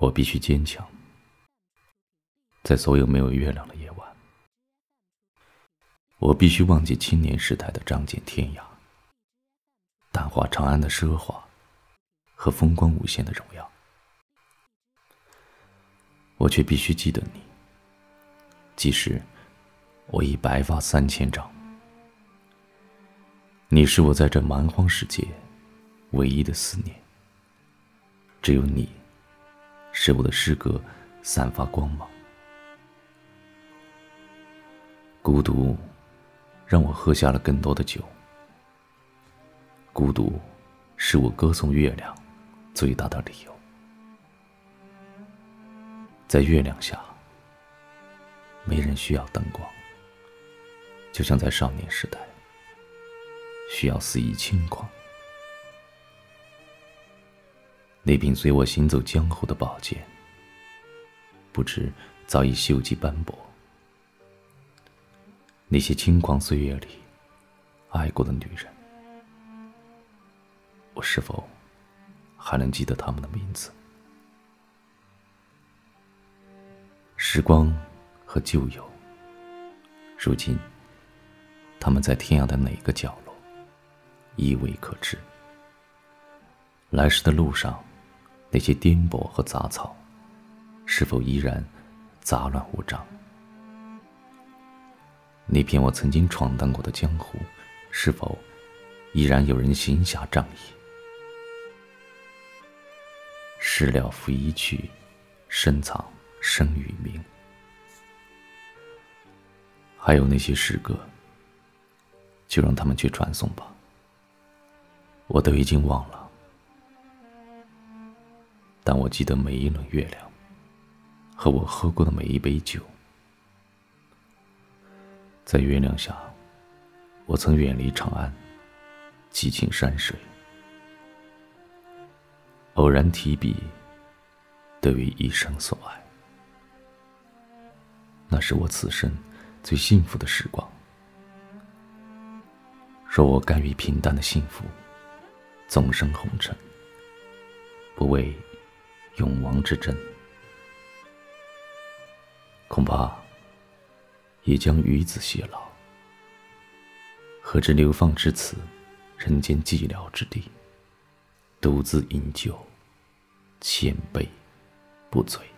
我必须坚强，在所有没有月亮的夜晚，我必须忘记青年时代的仗剑天涯，淡化长安的奢华和风光无限的荣耀。我却必须记得你，即使我已白发三千丈。你是我在这蛮荒世界唯一的思念，只有你。使我的诗歌散发光芒。孤独让我喝下了更多的酒。孤独是我歌颂月亮最大的理由。在月亮下，没人需要灯光，就像在少年时代，需要肆意轻狂。那柄随我行走江湖的宝剑，不知早已锈迹斑驳。那些轻狂岁月里爱过的女人，我是否还能记得她们的名字？时光和旧友，如今他们在天涯的哪个角落，亦未可知。来时的路上。那些颠簸和杂草，是否依然杂乱无章？那片我曾经闯荡过的江湖，是否依然有人行侠仗义？事了拂衣去，深藏生与名。还有那些诗歌，就让他们去传颂吧。我都已经忘了。但我记得每一轮月亮，和我喝过的每一杯酒。在月亮下，我曾远离长安，寄情山水。偶然提笔，得于一生所爱。那是我此生最幸福的时光。若我甘于平淡的幸福，纵身红尘，不为。永王之阵，恐怕也将与子偕老。何知流放至此人间寂寥之地，独自饮酒，千杯不醉。